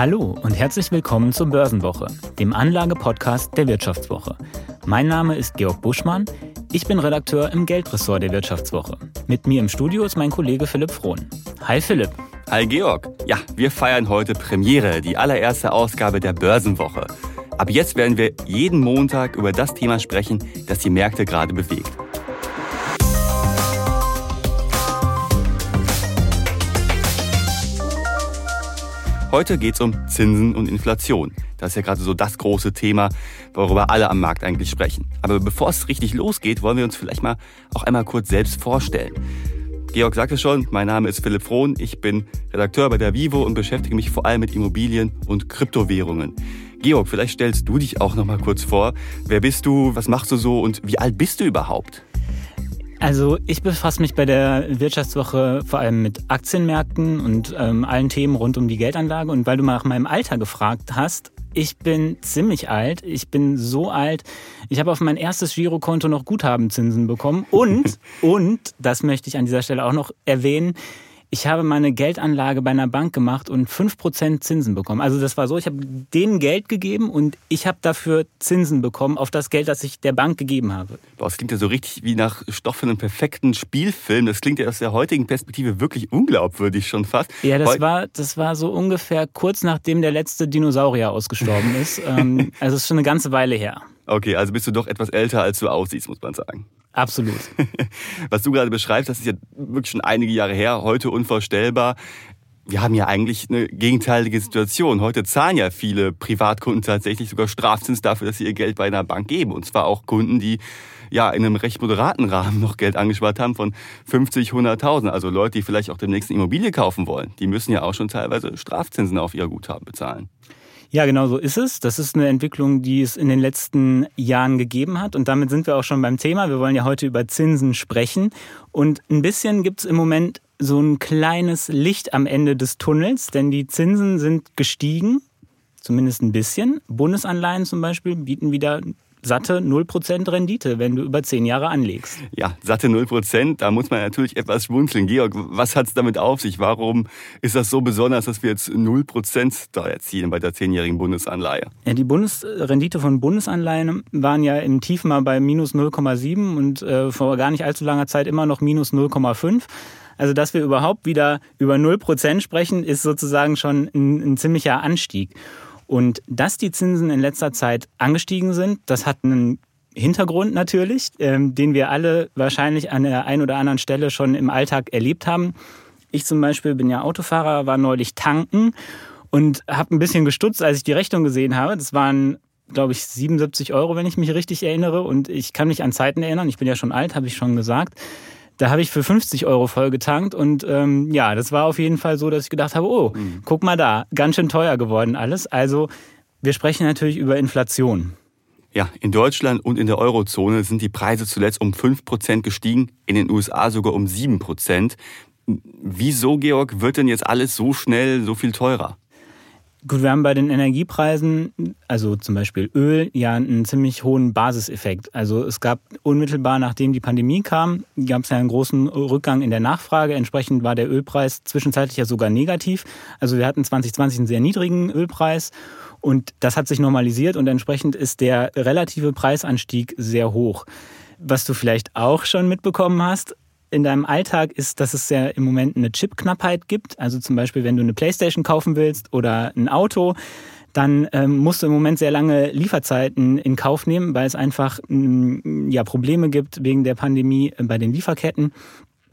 Hallo und herzlich willkommen zur Börsenwoche, dem Anlagepodcast der Wirtschaftswoche. Mein Name ist Georg Buschmann. Ich bin Redakteur im Geldressort der Wirtschaftswoche. Mit mir im Studio ist mein Kollege Philipp Frohn. Hi Philipp. Hi Georg. Ja, wir feiern heute Premiere, die allererste Ausgabe der Börsenwoche. Ab jetzt werden wir jeden Montag über das Thema sprechen, das die Märkte gerade bewegt. Heute geht es um Zinsen und Inflation. Das ist ja gerade so das große Thema, worüber alle am Markt eigentlich sprechen. Aber bevor es richtig losgeht, wollen wir uns vielleicht mal auch einmal kurz selbst vorstellen. Georg sagte schon, mein Name ist Philipp Frohn, ich bin Redakteur bei der Vivo und beschäftige mich vor allem mit Immobilien und Kryptowährungen. Georg, vielleicht stellst du dich auch noch mal kurz vor. Wer bist du, was machst du so und wie alt bist du überhaupt? Also ich befasse mich bei der Wirtschaftswoche vor allem mit Aktienmärkten und ähm, allen Themen rund um die Geldanlage. Und weil du mal nach meinem Alter gefragt hast, ich bin ziemlich alt. Ich bin so alt. Ich habe auf mein erstes Girokonto noch Guthabenzinsen bekommen. Und, und, das möchte ich an dieser Stelle auch noch erwähnen, ich habe meine Geldanlage bei einer Bank gemacht und 5% Zinsen bekommen. Also das war so, ich habe denen Geld gegeben und ich habe dafür Zinsen bekommen auf das Geld, das ich der Bank gegeben habe. Boah, das klingt ja so richtig wie nach Stoff für einen perfekten Spielfilm. Das klingt ja aus der heutigen Perspektive wirklich unglaubwürdig schon fast. Ja, das, war, das war so ungefähr kurz nachdem der letzte Dinosaurier ausgestorben ist. Ähm, also es ist schon eine ganze Weile her. Okay, also bist du doch etwas älter, als du aussiehst, muss man sagen. Absolut. Was du gerade beschreibst, das ist ja wirklich schon einige Jahre her, heute unvorstellbar. Wir haben ja eigentlich eine gegenteilige Situation. Heute zahlen ja viele Privatkunden tatsächlich sogar Strafzins dafür, dass sie ihr Geld bei einer Bank geben. Und zwar auch Kunden, die ja in einem recht moderaten Rahmen noch Geld angespart haben von 50, 100.000. Also Leute, die vielleicht auch demnächst eine Immobilie kaufen wollen. Die müssen ja auch schon teilweise Strafzinsen auf ihr Guthaben bezahlen. Ja, genau so ist es. Das ist eine Entwicklung, die es in den letzten Jahren gegeben hat. Und damit sind wir auch schon beim Thema. Wir wollen ja heute über Zinsen sprechen. Und ein bisschen gibt es im Moment so ein kleines Licht am Ende des Tunnels, denn die Zinsen sind gestiegen, zumindest ein bisschen. Bundesanleihen zum Beispiel bieten wieder satte 0% Rendite, wenn du über 10 Jahre anlegst. Ja, satte 0%, da muss man natürlich etwas schmunzeln. Georg, was hat es damit auf sich? Warum ist das so besonders, dass wir jetzt 0% da erzielen bei der 10-jährigen Bundesanleihe? Ja, die Bundesrendite von Bundesanleihen waren ja im Tief mal bei minus 0,7 und äh, vor gar nicht allzu langer Zeit immer noch minus 0,5. Also, dass wir überhaupt wieder über 0% sprechen, ist sozusagen schon ein, ein ziemlicher Anstieg. Und dass die Zinsen in letzter Zeit angestiegen sind, das hat einen Hintergrund natürlich, ähm, den wir alle wahrscheinlich an der einen oder anderen Stelle schon im Alltag erlebt haben. Ich zum Beispiel bin ja Autofahrer, war neulich tanken und habe ein bisschen gestutzt, als ich die Rechnung gesehen habe. Das waren, glaube ich, 77 Euro, wenn ich mich richtig erinnere. Und ich kann mich an Zeiten erinnern, ich bin ja schon alt, habe ich schon gesagt. Da habe ich für 50 Euro voll getankt und ähm, ja, das war auf jeden Fall so, dass ich gedacht habe, oh, mhm. guck mal da, ganz schön teuer geworden alles. Also wir sprechen natürlich über Inflation. Ja, in Deutschland und in der Eurozone sind die Preise zuletzt um 5% gestiegen, in den USA sogar um 7%. Wieso, Georg, wird denn jetzt alles so schnell so viel teurer? Gut, wir haben bei den Energiepreisen, also zum Beispiel Öl, ja einen ziemlich hohen Basiseffekt. Also es gab unmittelbar nachdem die Pandemie kam, gab es ja einen großen Rückgang in der Nachfrage. Entsprechend war der Ölpreis zwischenzeitlich ja sogar negativ. Also wir hatten 2020 einen sehr niedrigen Ölpreis und das hat sich normalisiert und entsprechend ist der relative Preisanstieg sehr hoch. Was du vielleicht auch schon mitbekommen hast, in deinem Alltag ist, dass es ja im Moment eine Chipknappheit gibt. Also zum Beispiel, wenn du eine Playstation kaufen willst oder ein Auto, dann ähm, musst du im Moment sehr lange Lieferzeiten in Kauf nehmen, weil es einfach ähm, ja, Probleme gibt wegen der Pandemie bei den Lieferketten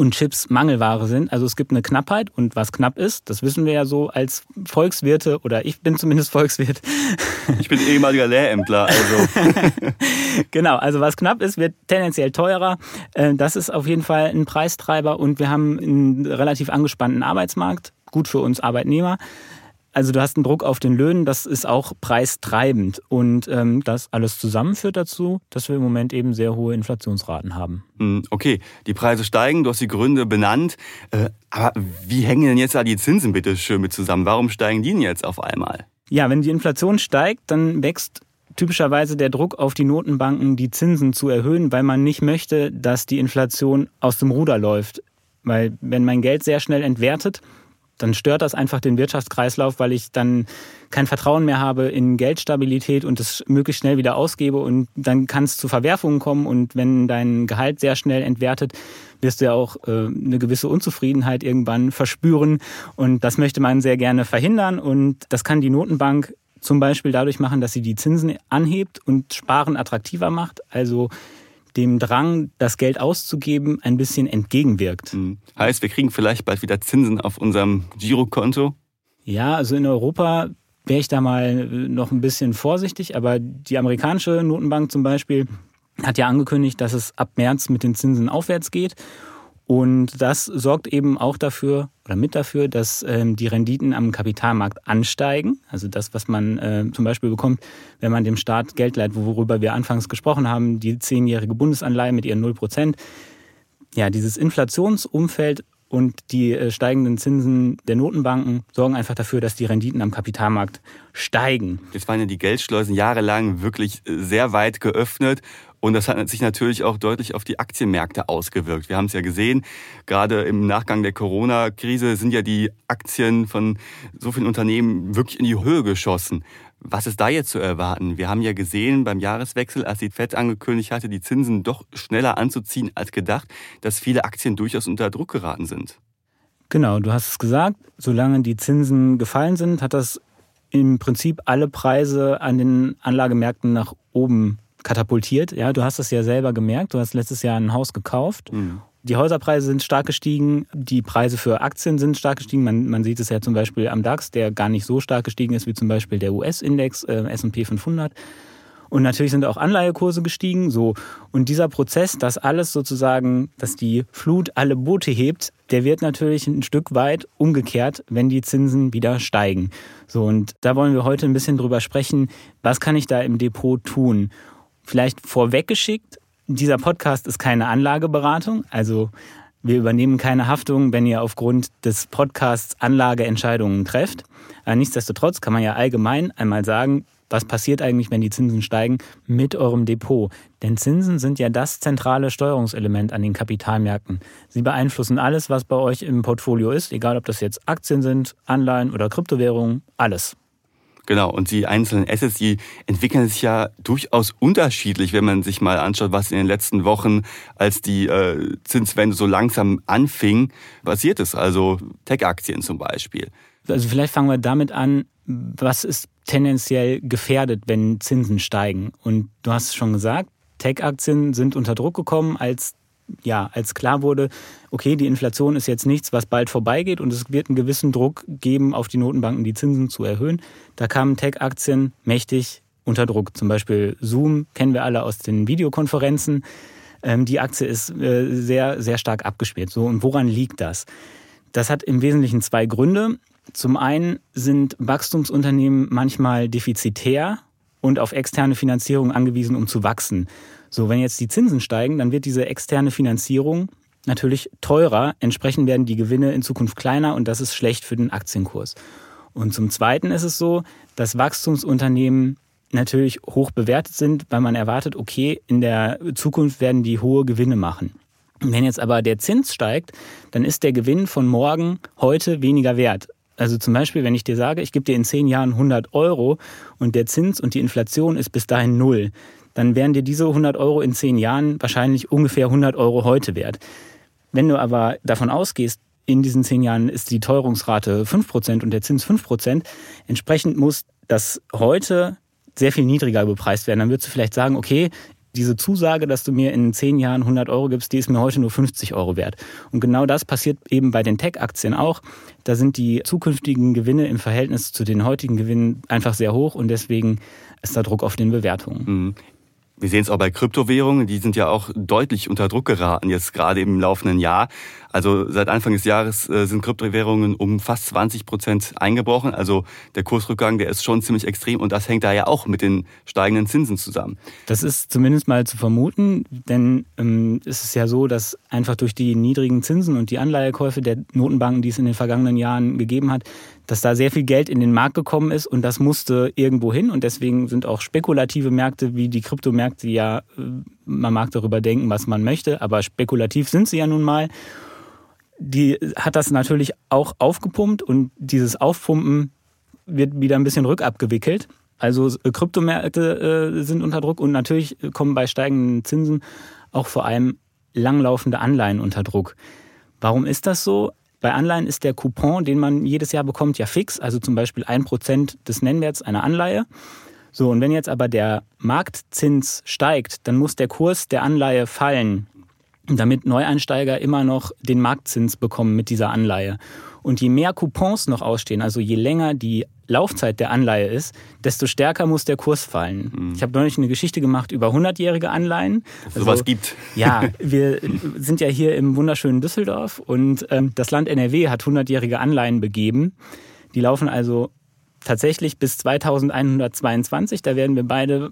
und Chips Mangelware sind. Also es gibt eine Knappheit und was knapp ist, das wissen wir ja so als Volkswirte oder ich bin zumindest Volkswirt. Ich bin ehemaliger Lehrämtler, also. genau, also was knapp ist, wird tendenziell teurer. Äh, das ist auf jeden Fall ein Preistreiber und wir haben einen relativ angespannten Arbeitsmarkt, gut für uns Arbeitnehmer. Also du hast einen Druck auf den Löhnen, das ist auch preistreibend. Und ähm, das alles zusammen führt dazu, dass wir im Moment eben sehr hohe Inflationsraten haben. Hm, okay, die Preise steigen, du hast die Gründe benannt. Äh, aber wie hängen denn jetzt da die Zinsen bitte schön mit zusammen? Warum steigen die denn jetzt auf einmal? Ja, wenn die Inflation steigt, dann wächst typischerweise der Druck auf die Notenbanken, die Zinsen zu erhöhen, weil man nicht möchte, dass die Inflation aus dem Ruder läuft. Weil wenn mein Geld sehr schnell entwertet, dann stört das einfach den Wirtschaftskreislauf, weil ich dann kein Vertrauen mehr habe in Geldstabilität und es möglichst schnell wieder ausgebe und dann kann es zu Verwerfungen kommen und wenn dein Gehalt sehr schnell entwertet, wirst du ja auch äh, eine gewisse Unzufriedenheit irgendwann verspüren und das möchte man sehr gerne verhindern und das kann die Notenbank zum Beispiel dadurch machen, dass sie die Zinsen anhebt und Sparen attraktiver macht. Also dem Drang, das Geld auszugeben, ein bisschen entgegenwirkt. Mhm. Heißt, wir kriegen vielleicht bald wieder Zinsen auf unserem Girokonto? Ja, also in Europa wäre ich da mal noch ein bisschen vorsichtig, aber die amerikanische Notenbank zum Beispiel hat ja angekündigt, dass es ab März mit den Zinsen aufwärts geht. Und das sorgt eben auch dafür oder mit dafür, dass ähm, die Renditen am Kapitalmarkt ansteigen. Also das, was man äh, zum Beispiel bekommt, wenn man dem Staat Geld leiht, worüber wir anfangs gesprochen haben, die zehnjährige Bundesanleihe mit ihren 0 Prozent. Ja, dieses Inflationsumfeld und die äh, steigenden Zinsen der Notenbanken sorgen einfach dafür, dass die Renditen am Kapitalmarkt steigen. Jetzt waren ja die Geldschleusen jahrelang wirklich äh, sehr weit geöffnet und das hat sich natürlich auch deutlich auf die Aktienmärkte ausgewirkt. Wir haben es ja gesehen, gerade im Nachgang der Corona-Krise sind ja die Aktien von so vielen Unternehmen wirklich in die Höhe geschossen. Was ist da jetzt zu erwarten? Wir haben ja gesehen beim Jahreswechsel, als die FED angekündigt hatte, die Zinsen doch schneller anzuziehen als gedacht, dass viele Aktien durchaus unter Druck geraten sind. Genau, du hast es gesagt, solange die Zinsen gefallen sind, hat das im Prinzip alle Preise an den Anlagemärkten nach oben katapultiert. Ja, du hast es ja selber gemerkt. Du hast letztes Jahr ein Haus gekauft. Mhm. Die Häuserpreise sind stark gestiegen, die Preise für Aktien sind stark gestiegen. Man, man sieht es ja zum Beispiel am DAX, der gar nicht so stark gestiegen ist wie zum Beispiel der US-Index, äh, S&P 500. Und natürlich sind auch Anleihekurse gestiegen. So. Und dieser Prozess, dass alles sozusagen, dass die Flut alle Boote hebt, der wird natürlich ein Stück weit umgekehrt, wenn die Zinsen wieder steigen. So. Und da wollen wir heute ein bisschen drüber sprechen. Was kann ich da im Depot tun? Vielleicht vorweggeschickt, dieser Podcast ist keine Anlageberatung, also wir übernehmen keine Haftung, wenn ihr aufgrund des Podcasts Anlageentscheidungen trefft. Aber nichtsdestotrotz kann man ja allgemein einmal sagen, was passiert eigentlich, wenn die Zinsen steigen mit eurem Depot? Denn Zinsen sind ja das zentrale Steuerungselement an den Kapitalmärkten. Sie beeinflussen alles, was bei euch im Portfolio ist, egal ob das jetzt Aktien sind, Anleihen oder Kryptowährungen, alles. Genau, und die einzelnen Assets, die entwickeln sich ja durchaus unterschiedlich, wenn man sich mal anschaut, was in den letzten Wochen, als die äh, Zinswende so langsam anfing, passiert ist. Also Tech-Aktien zum Beispiel. Also vielleicht fangen wir damit an, was ist tendenziell gefährdet, wenn Zinsen steigen? Und du hast es schon gesagt, Tech-Aktien sind unter Druck gekommen, als ja, als klar wurde, okay, die Inflation ist jetzt nichts, was bald vorbeigeht und es wird einen gewissen Druck geben, auf die Notenbanken die Zinsen zu erhöhen, da kamen Tech-Aktien mächtig unter Druck. Zum Beispiel Zoom kennen wir alle aus den Videokonferenzen. Ähm, die Aktie ist äh, sehr, sehr stark abgespielt. So, und woran liegt das? Das hat im Wesentlichen zwei Gründe. Zum einen sind Wachstumsunternehmen manchmal defizitär und auf externe Finanzierung angewiesen, um zu wachsen. So, wenn jetzt die Zinsen steigen, dann wird diese externe Finanzierung natürlich teurer. Entsprechend werden die Gewinne in Zukunft kleiner und das ist schlecht für den Aktienkurs. Und zum Zweiten ist es so, dass Wachstumsunternehmen natürlich hoch bewertet sind, weil man erwartet, okay, in der Zukunft werden die hohe Gewinne machen. Wenn jetzt aber der Zins steigt, dann ist der Gewinn von morgen heute weniger wert. Also zum Beispiel, wenn ich dir sage, ich gebe dir in zehn Jahren 100 Euro und der Zins und die Inflation ist bis dahin null, dann wären dir diese 100 Euro in zehn Jahren wahrscheinlich ungefähr 100 Euro heute wert. Wenn du aber davon ausgehst, in diesen zehn Jahren ist die Teuerungsrate 5% und der Zins 5%, entsprechend muss das heute sehr viel niedriger bepreist werden. Dann würdest du vielleicht sagen, okay, diese Zusage, dass du mir in zehn Jahren 100 Euro gibst, die ist mir heute nur 50 Euro wert. Und genau das passiert eben bei den Tech-Aktien auch. Da sind die zukünftigen Gewinne im Verhältnis zu den heutigen Gewinnen einfach sehr hoch und deswegen ist da Druck auf den Bewertungen. Wir sehen es auch bei Kryptowährungen, die sind ja auch deutlich unter Druck geraten, jetzt gerade im laufenden Jahr. Also seit Anfang des Jahres äh, sind Kryptowährungen um fast 20 Prozent eingebrochen. Also der Kursrückgang, der ist schon ziemlich extrem und das hängt da ja auch mit den steigenden Zinsen zusammen. Das ist zumindest mal zu vermuten, denn ähm, es ist ja so, dass einfach durch die niedrigen Zinsen und die Anleihekäufe der Notenbanken, die es in den vergangenen Jahren gegeben hat, dass da sehr viel Geld in den Markt gekommen ist und das musste irgendwo hin und deswegen sind auch spekulative Märkte wie die Kryptomärkte ja, äh, man mag darüber denken, was man möchte, aber spekulativ sind sie ja nun mal die hat das natürlich auch aufgepumpt und dieses Aufpumpen wird wieder ein bisschen rückabgewickelt. Also äh, Kryptomärkte äh, sind unter Druck und natürlich kommen bei steigenden Zinsen auch vor allem langlaufende Anleihen unter Druck. Warum ist das so? Bei Anleihen ist der Coupon, den man jedes Jahr bekommt, ja fix, also zum Beispiel ein Prozent des Nennwerts einer Anleihe. So, und wenn jetzt aber der Marktzins steigt, dann muss der Kurs der Anleihe fallen, damit Neueinsteiger immer noch den Marktzins bekommen mit dieser Anleihe. Und je mehr Coupons noch ausstehen, also je länger die Laufzeit der Anleihe ist, desto stärker muss der Kurs fallen. Mhm. Ich habe neulich eine Geschichte gemacht über 100-jährige Anleihen. Also, sowas gibt. Ja, wir sind ja hier im wunderschönen Düsseldorf und ähm, das Land NRW hat 100-jährige Anleihen begeben. Die laufen also tatsächlich bis 2122. Da werden wir beide,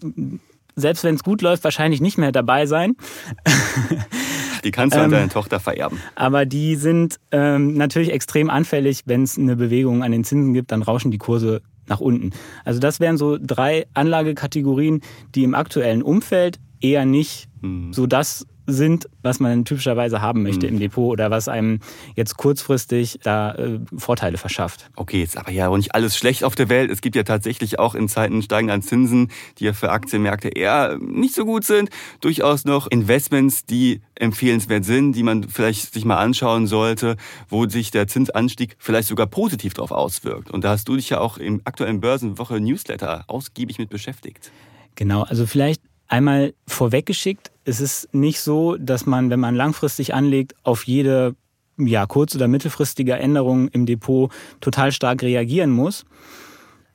selbst wenn es gut läuft, wahrscheinlich nicht mehr dabei sein. Die kannst du an ähm, deine Tochter vererben. Aber die sind ähm, natürlich extrem anfällig, wenn es eine Bewegung an den Zinsen gibt, dann rauschen die Kurse nach unten. Also das wären so drei Anlagekategorien, die im aktuellen Umfeld eher nicht hm. so das sind, was man typischerweise haben möchte mhm. im Depot oder was einem jetzt kurzfristig da äh, Vorteile verschafft. Okay, jetzt aber ja auch nicht alles schlecht auf der Welt. Es gibt ja tatsächlich auch in Zeiten steigender Zinsen, die ja für Aktienmärkte eher nicht so gut sind, durchaus noch Investments, die empfehlenswert sind, die man vielleicht sich mal anschauen sollte, wo sich der Zinsanstieg vielleicht sogar positiv darauf auswirkt. Und da hast du dich ja auch im aktuellen Börsenwoche Newsletter ausgiebig mit beschäftigt. Genau, also vielleicht Einmal vorweggeschickt, es ist nicht so, dass man, wenn man langfristig anlegt, auf jede ja, kurz- oder mittelfristige Änderung im Depot total stark reagieren muss.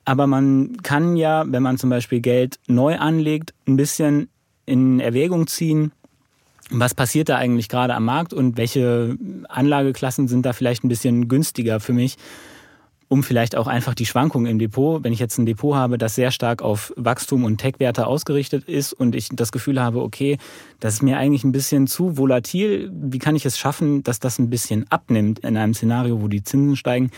Aber man kann ja, wenn man zum Beispiel Geld neu anlegt, ein bisschen in Erwägung ziehen, was passiert da eigentlich gerade am Markt und welche Anlageklassen sind da vielleicht ein bisschen günstiger für mich um vielleicht auch einfach die Schwankungen im Depot, wenn ich jetzt ein Depot habe, das sehr stark auf Wachstum und Tech-Werte ausgerichtet ist und ich das Gefühl habe, okay, das ist mir eigentlich ein bisschen zu volatil, wie kann ich es schaffen, dass das ein bisschen abnimmt in einem Szenario, wo die Zinsen steigen?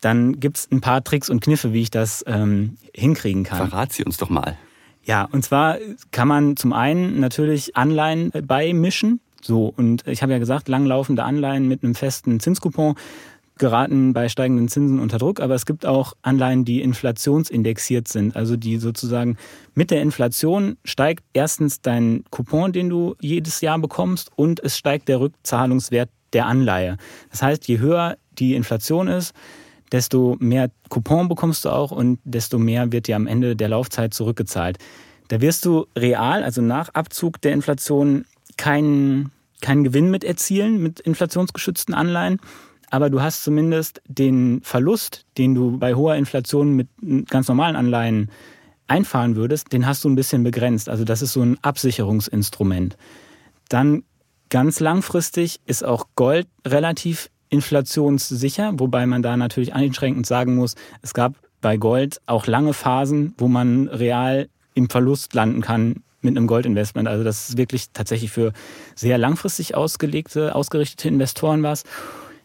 Dann gibt es ein paar Tricks und Kniffe, wie ich das ähm, hinkriegen kann. Verrat sie uns doch mal. Ja, und zwar kann man zum einen natürlich Anleihen beimischen. So, und ich habe ja gesagt, langlaufende Anleihen mit einem festen Zinscoupon geraten bei steigenden Zinsen unter Druck, aber es gibt auch Anleihen, die inflationsindexiert sind, also die sozusagen mit der Inflation steigt erstens dein Coupon, den du jedes Jahr bekommst und es steigt der Rückzahlungswert der Anleihe. Das heißt, je höher die Inflation ist, desto mehr Coupon bekommst du auch und desto mehr wird dir am Ende der Laufzeit zurückgezahlt. Da wirst du real, also nach Abzug der Inflation, keinen keinen Gewinn mit erzielen mit inflationsgeschützten Anleihen aber du hast zumindest den Verlust, den du bei hoher Inflation mit ganz normalen Anleihen einfahren würdest, den hast du ein bisschen begrenzt. Also das ist so ein Absicherungsinstrument. Dann ganz langfristig ist auch Gold relativ inflationssicher, wobei man da natürlich einschränkend sagen muss, es gab bei Gold auch lange Phasen, wo man real im Verlust landen kann mit einem Goldinvestment. Also das ist wirklich tatsächlich für sehr langfristig ausgelegte, ausgerichtete Investoren was.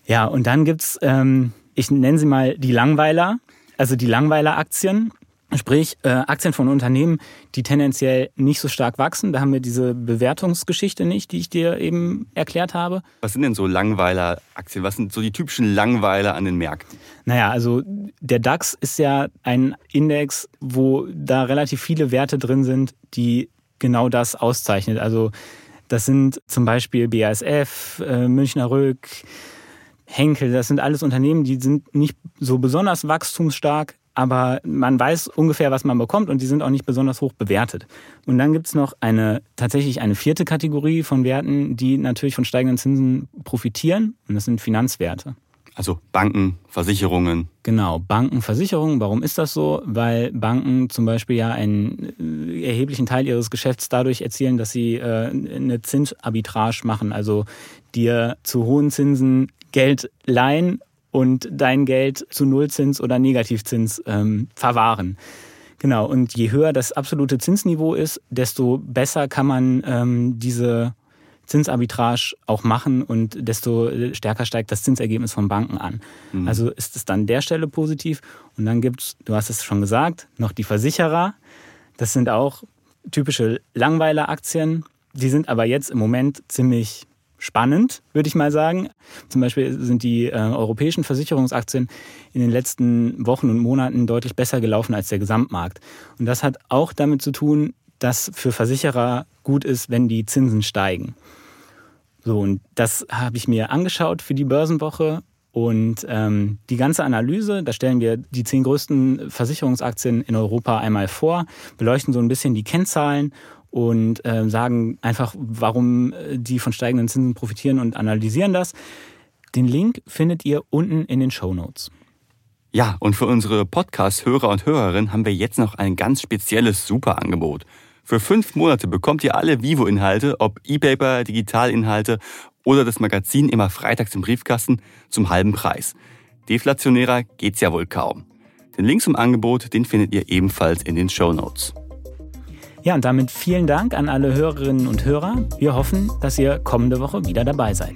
Ja, und dann gibt's, ähm, ich nenne sie mal die Langweiler, also die Langweiler-Aktien. Sprich, äh, Aktien von Unternehmen, die tendenziell nicht so stark wachsen. Da haben wir diese Bewertungsgeschichte nicht, die ich dir eben erklärt habe. Was sind denn so Langweiler-Aktien? Was sind so die typischen Langweiler an den Märkten? Naja, also der DAX ist ja ein Index, wo da relativ viele Werte drin sind, die genau das auszeichnet. Also das sind zum Beispiel BASF, äh, Münchner Rück, Henkel, das sind alles Unternehmen, die sind nicht so besonders wachstumsstark, aber man weiß ungefähr, was man bekommt und die sind auch nicht besonders hoch bewertet. Und dann gibt es noch eine tatsächlich eine vierte Kategorie von Werten, die natürlich von steigenden Zinsen profitieren und das sind Finanzwerte. Also Banken, Versicherungen. Genau, Banken, Versicherungen. Warum ist das so? Weil Banken zum Beispiel ja einen äh, erheblichen Teil ihres Geschäfts dadurch erzielen, dass sie äh, eine Zinsarbitrage machen, also dir zu hohen Zinsen Geld leihen und dein Geld zu Nullzins oder Negativzins ähm, verwahren. Genau, und je höher das absolute Zinsniveau ist, desto besser kann man ähm, diese Zinsarbitrage auch machen und desto stärker steigt das Zinsergebnis von Banken an. Mhm. Also ist es dann der Stelle positiv. Und dann gibt es, du hast es schon gesagt, noch die Versicherer. Das sind auch typische Langweiler-Aktien. Die sind aber jetzt im Moment ziemlich spannend, würde ich mal sagen. Zum Beispiel sind die äh, europäischen Versicherungsaktien in den letzten Wochen und Monaten deutlich besser gelaufen als der Gesamtmarkt. Und das hat auch damit zu tun, dass für Versicherer gut ist, wenn die Zinsen steigen. So, und das habe ich mir angeschaut für die Börsenwoche. Und ähm, die ganze Analyse, da stellen wir die zehn größten Versicherungsaktien in Europa einmal vor, beleuchten so ein bisschen die Kennzahlen und äh, sagen einfach, warum äh, die von steigenden Zinsen profitieren und analysieren das. Den Link findet ihr unten in den Show Notes. Ja, und für unsere Podcast-Hörer und Hörerinnen haben wir jetzt noch ein ganz spezielles Superangebot. Für fünf Monate bekommt ihr alle Vivo-Inhalte, ob E-Paper, Digitalinhalte oder das Magazin immer freitags im Briefkasten zum halben Preis. Deflationärer geht's ja wohl kaum. Den Link zum Angebot, den findet ihr ebenfalls in den Show Notes. Ja, und damit vielen Dank an alle Hörerinnen und Hörer. Wir hoffen, dass ihr kommende Woche wieder dabei seid.